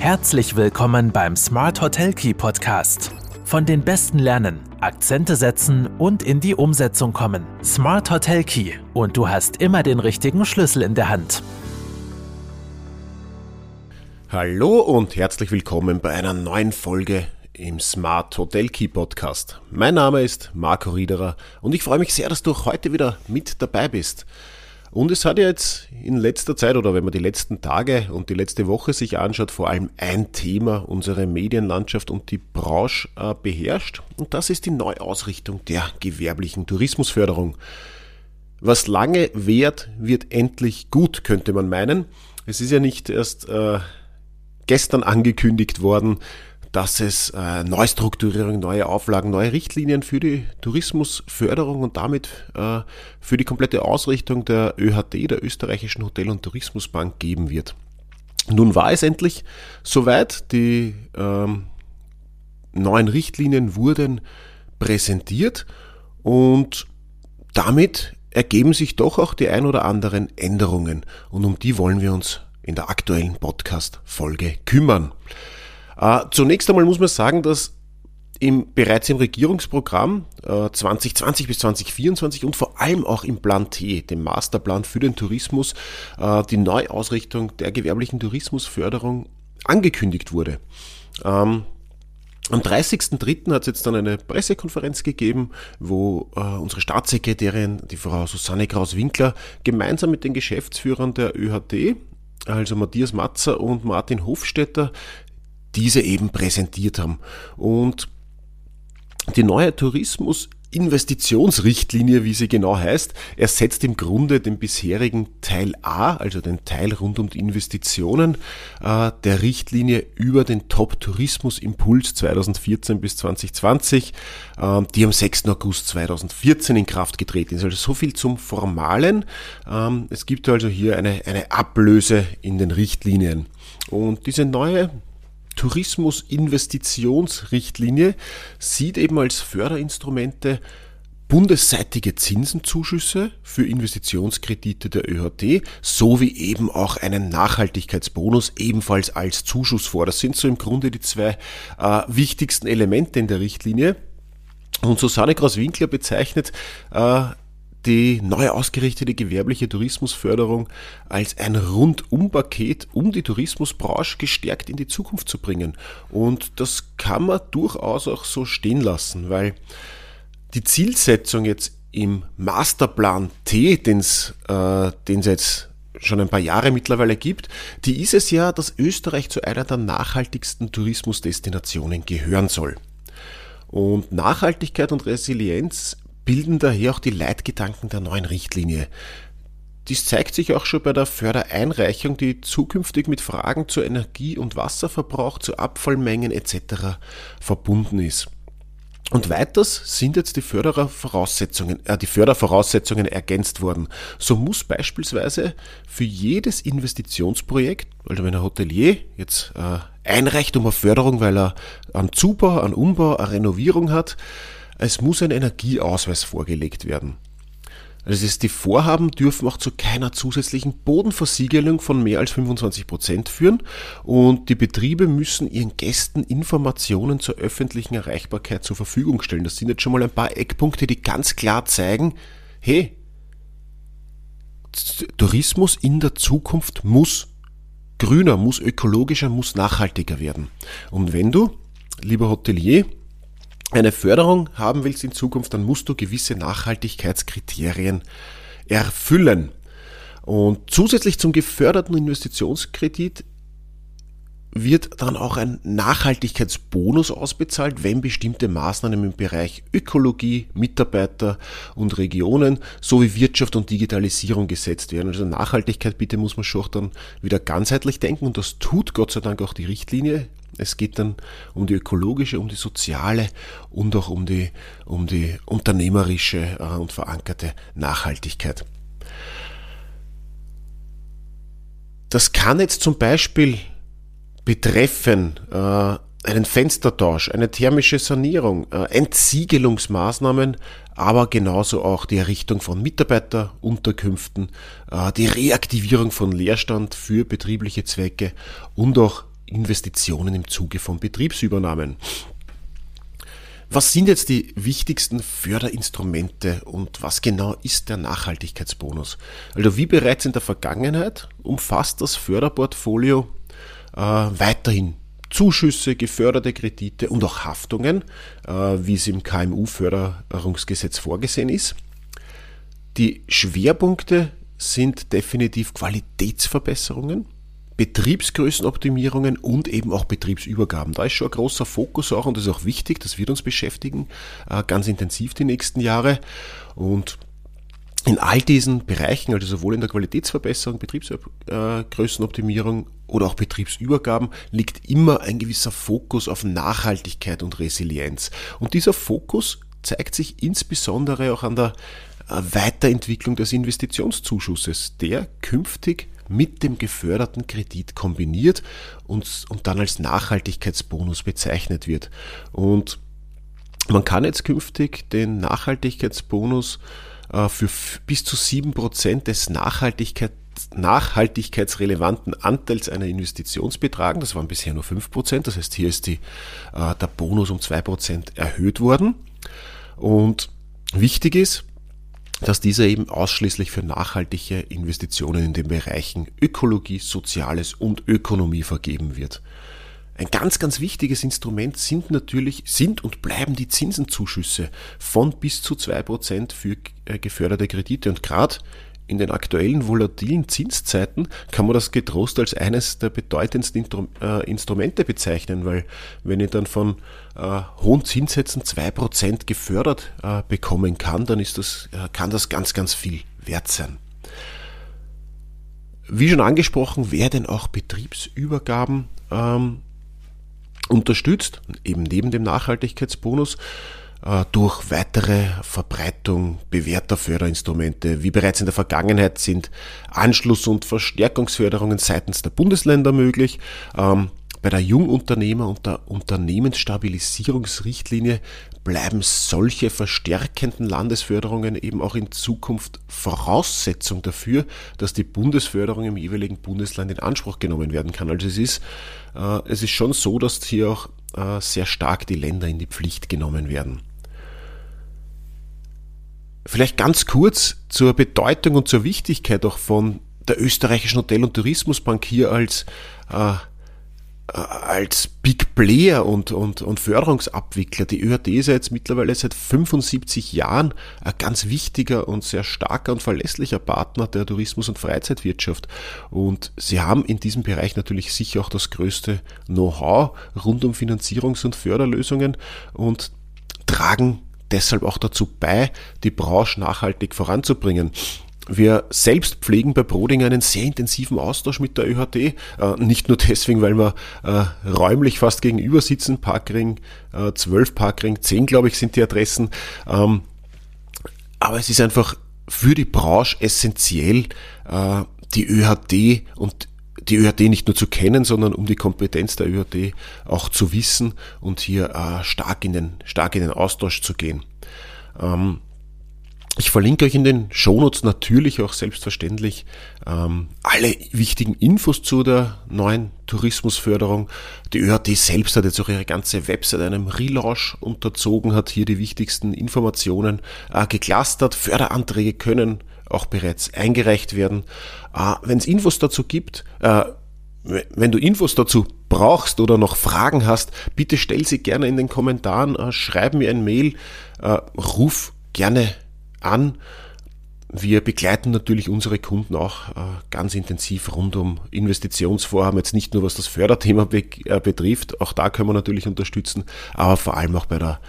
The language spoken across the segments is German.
Herzlich willkommen beim Smart Hotel Key Podcast. Von den Besten lernen, Akzente setzen und in die Umsetzung kommen. Smart Hotel Key und du hast immer den richtigen Schlüssel in der Hand. Hallo und herzlich willkommen bei einer neuen Folge im Smart Hotel Key Podcast. Mein Name ist Marco Riederer und ich freue mich sehr, dass du heute wieder mit dabei bist. Und es hat ja jetzt in letzter Zeit oder wenn man die letzten Tage und die letzte Woche sich anschaut, vor allem ein Thema unsere Medienlandschaft und die Branche äh, beherrscht. Und das ist die Neuausrichtung der gewerblichen Tourismusförderung. Was lange währt, wird endlich gut, könnte man meinen. Es ist ja nicht erst äh, gestern angekündigt worden, dass es äh, Neustrukturierung, neue Auflagen, neue Richtlinien für die Tourismusförderung und damit äh, für die komplette Ausrichtung der ÖHT, der österreichischen Hotel- und Tourismusbank, geben wird. Nun war es endlich soweit, die ähm, neuen Richtlinien wurden präsentiert und damit ergeben sich doch auch die ein oder anderen Änderungen und um die wollen wir uns in der aktuellen Podcast-Folge kümmern. Äh, zunächst einmal muss man sagen, dass im, bereits im Regierungsprogramm äh, 2020 bis 2024 und vor allem auch im Plan T, dem Masterplan für den Tourismus, äh, die Neuausrichtung der gewerblichen Tourismusförderung angekündigt wurde. Ähm, am 30.03. hat es jetzt dann eine Pressekonferenz gegeben, wo äh, unsere Staatssekretärin, die Frau Susanne Kraus-Winkler, gemeinsam mit den Geschäftsführern der ÖHT, also Matthias Matzer und Martin Hofstetter, diese eben präsentiert haben. Und die neue Tourismus Investitionsrichtlinie, wie sie genau heißt, ersetzt im Grunde den bisherigen Teil A, also den Teil rund um die Investitionen äh, der Richtlinie über den Top-Tourismus-Impuls 2014 bis 2020, äh, die am 6. August 2014 in Kraft getreten ist. Also so viel zum Formalen. Ähm, es gibt also hier eine, eine Ablöse in den Richtlinien. Und diese neue Tourismusinvestitionsrichtlinie sieht eben als Förderinstrumente bundesseitige Zinsenzuschüsse für Investitionskredite der ÖHT sowie eben auch einen Nachhaltigkeitsbonus ebenfalls als Zuschuss vor. Das sind so im Grunde die zwei äh, wichtigsten Elemente in der Richtlinie. Und Susanne Kraus-Winkler bezeichnet äh, die neu ausgerichtete gewerbliche Tourismusförderung als ein Rundumpaket, um die Tourismusbranche gestärkt in die Zukunft zu bringen. Und das kann man durchaus auch so stehen lassen, weil die Zielsetzung jetzt im Masterplan T, den es äh, jetzt schon ein paar Jahre mittlerweile gibt, die ist es ja, dass Österreich zu einer der nachhaltigsten Tourismusdestinationen gehören soll. Und Nachhaltigkeit und Resilienz bilden daher auch die Leitgedanken der neuen Richtlinie. Dies zeigt sich auch schon bei der Fördereinreichung, die zukünftig mit Fragen zu Energie- und Wasserverbrauch, zu Abfallmengen etc. verbunden ist. Und weiters sind jetzt die, Fördervoraussetzungen, äh, die Fördervoraussetzungen ergänzt worden. So muss beispielsweise für jedes Investitionsprojekt, also wenn ein Hotelier jetzt äh, einreicht um eine Förderung, weil er einen Zubau, einen Umbau, eine Renovierung hat, es muss ein Energieausweis vorgelegt werden. Also die Vorhaben dürfen auch zu keiner zusätzlichen Bodenversiegelung von mehr als 25 Prozent führen und die Betriebe müssen ihren Gästen Informationen zur öffentlichen Erreichbarkeit zur Verfügung stellen. Das sind jetzt schon mal ein paar Eckpunkte, die ganz klar zeigen, hey, Tourismus in der Zukunft muss grüner, muss ökologischer, muss nachhaltiger werden. Und wenn du, lieber Hotelier, eine Förderung haben willst in Zukunft, dann musst du gewisse Nachhaltigkeitskriterien erfüllen. Und zusätzlich zum geförderten Investitionskredit wird dann auch ein Nachhaltigkeitsbonus ausbezahlt, wenn bestimmte Maßnahmen im Bereich Ökologie, Mitarbeiter und Regionen sowie Wirtschaft und Digitalisierung gesetzt werden. Also Nachhaltigkeit bitte muss man schon dann wieder ganzheitlich denken und das tut Gott sei Dank auch die Richtlinie. Es geht dann um die ökologische, um die soziale und auch um die, um die unternehmerische äh, und verankerte Nachhaltigkeit. Das kann jetzt zum Beispiel betreffen äh, einen Fenstertausch, eine thermische Sanierung, äh, Entsiegelungsmaßnahmen, aber genauso auch die Errichtung von Mitarbeiterunterkünften, die Reaktivierung von Leerstand für betriebliche Zwecke und auch Investitionen im Zuge von Betriebsübernahmen. Was sind jetzt die wichtigsten Förderinstrumente und was genau ist der Nachhaltigkeitsbonus? Also wie bereits in der Vergangenheit umfasst das Förderportfolio äh, weiterhin Zuschüsse, geförderte Kredite und auch Haftungen, äh, wie es im KMU-Förderungsgesetz vorgesehen ist. Die Schwerpunkte sind definitiv Qualitätsverbesserungen, Betriebsgrößenoptimierungen und eben auch Betriebsübergaben. Da ist schon ein großer Fokus auch und das ist auch wichtig, das wird uns beschäftigen, äh, ganz intensiv die nächsten Jahre. Und in all diesen Bereichen, also sowohl in der Qualitätsverbesserung, Betriebsgrößenoptimierung oder auch Betriebsübergaben, liegt immer ein gewisser Fokus auf Nachhaltigkeit und Resilienz. Und dieser Fokus zeigt sich insbesondere auch an der äh, Weiterentwicklung des Investitionszuschusses, der künftig mit dem geförderten Kredit kombiniert und, und dann als Nachhaltigkeitsbonus bezeichnet wird. Und man kann jetzt künftig den Nachhaltigkeitsbonus äh, für bis zu sieben Prozent des Nachhaltigkeit, nachhaltigkeitsrelevanten Anteils einer Investitions betragen. Das waren bisher nur fünf Prozent. Das heißt, hier ist die, äh, der Bonus um zwei Prozent erhöht worden. Und wichtig ist, dass dieser eben ausschließlich für nachhaltige Investitionen in den Bereichen Ökologie, Soziales und Ökonomie vergeben wird. Ein ganz, ganz wichtiges Instrument sind natürlich, sind und bleiben die Zinsenzuschüsse von bis zu zwei Prozent für äh, geförderte Kredite. Und gerade in den aktuellen volatilen Zinszeiten kann man das getrost als eines der bedeutendsten äh, Instrumente bezeichnen, weil wenn ich dann von äh, hohen Zinssätzen 2% gefördert äh, bekommen kann, dann ist das, kann das ganz, ganz viel wert sein. Wie schon angesprochen, werden auch Betriebsübergaben ähm, unterstützt, eben neben dem Nachhaltigkeitsbonus. Äh, durch weitere Verbreitung bewährter Förderinstrumente. Wie bereits in der Vergangenheit sind Anschluss- und Verstärkungsförderungen seitens der Bundesländer möglich. Ähm, bei der Jungunternehmer- und der Unternehmensstabilisierungsrichtlinie bleiben solche verstärkenden Landesförderungen eben auch in Zukunft Voraussetzung dafür, dass die Bundesförderung im jeweiligen Bundesland in Anspruch genommen werden kann. Also es ist, äh, es ist schon so, dass hier auch äh, sehr stark die Länder in die Pflicht genommen werden. Vielleicht ganz kurz zur Bedeutung und zur Wichtigkeit auch von der österreichischen Hotel- und Tourismusbank hier als, äh, äh als Big Player und, und, und Förderungsabwickler. Die ÖHD ist ja jetzt mittlerweile seit 75 Jahren ein ganz wichtiger und sehr starker und verlässlicher Partner der Tourismus- und Freizeitwirtschaft. Und sie haben in diesem Bereich natürlich sicher auch das größte Know-how rund um Finanzierungs- und Förderlösungen und tragen deshalb auch dazu bei, die Branche nachhaltig voranzubringen. Wir selbst pflegen bei Broding einen sehr intensiven Austausch mit der ÖHT. Äh, nicht nur deswegen, weil wir äh, räumlich fast gegenüber sitzen, Parkring äh, 12, Parkring 10, glaube ich, sind die Adressen. Ähm, aber es ist einfach für die Branche essentiell, äh, die ÖHT und die ÖHD nicht nur zu kennen, sondern um die Kompetenz der ÖHD auch zu wissen und hier äh, stark, in den, stark in den Austausch zu gehen. Ähm, ich verlinke euch in den Shownotes natürlich auch selbstverständlich ähm, alle wichtigen Infos zu der neuen Tourismusförderung. Die ÖHD selbst hat jetzt auch ihre ganze Website einem Relaunch unterzogen, hat hier die wichtigsten Informationen äh, geklustert. Förderanträge können auch bereits eingereicht werden. Äh, Wenn es Infos dazu gibt, äh, wenn du Infos dazu brauchst oder noch Fragen hast, bitte stell sie gerne in den Kommentaren, äh, schreib mir ein Mail, äh, ruf gerne an. Wir begleiten natürlich unsere Kunden auch ganz intensiv rund um Investitionsvorhaben, jetzt nicht nur was das Förderthema be betrifft, auch da können wir natürlich unterstützen, aber vor allem auch bei der,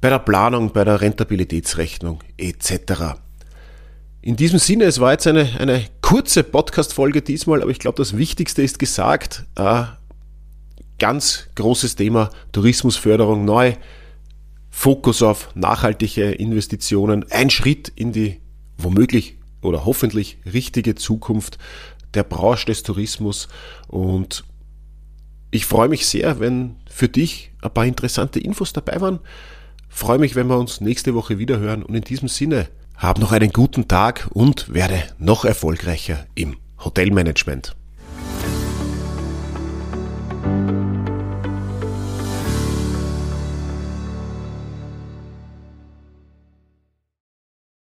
bei der Planung, bei der Rentabilitätsrechnung etc. In diesem Sinne, es war jetzt eine, eine kurze Podcast-Folge diesmal, aber ich glaube, das Wichtigste ist gesagt. Äh, ganz großes Thema Tourismusförderung neu. Fokus auf nachhaltige Investitionen. Ein Schritt in die womöglich oder hoffentlich richtige Zukunft der Branche des Tourismus. Und ich freue mich sehr, wenn für dich ein paar interessante Infos dabei waren. Freue mich, wenn wir uns nächste Woche wieder hören. Und in diesem Sinne, hab noch einen guten Tag und werde noch erfolgreicher im Hotelmanagement.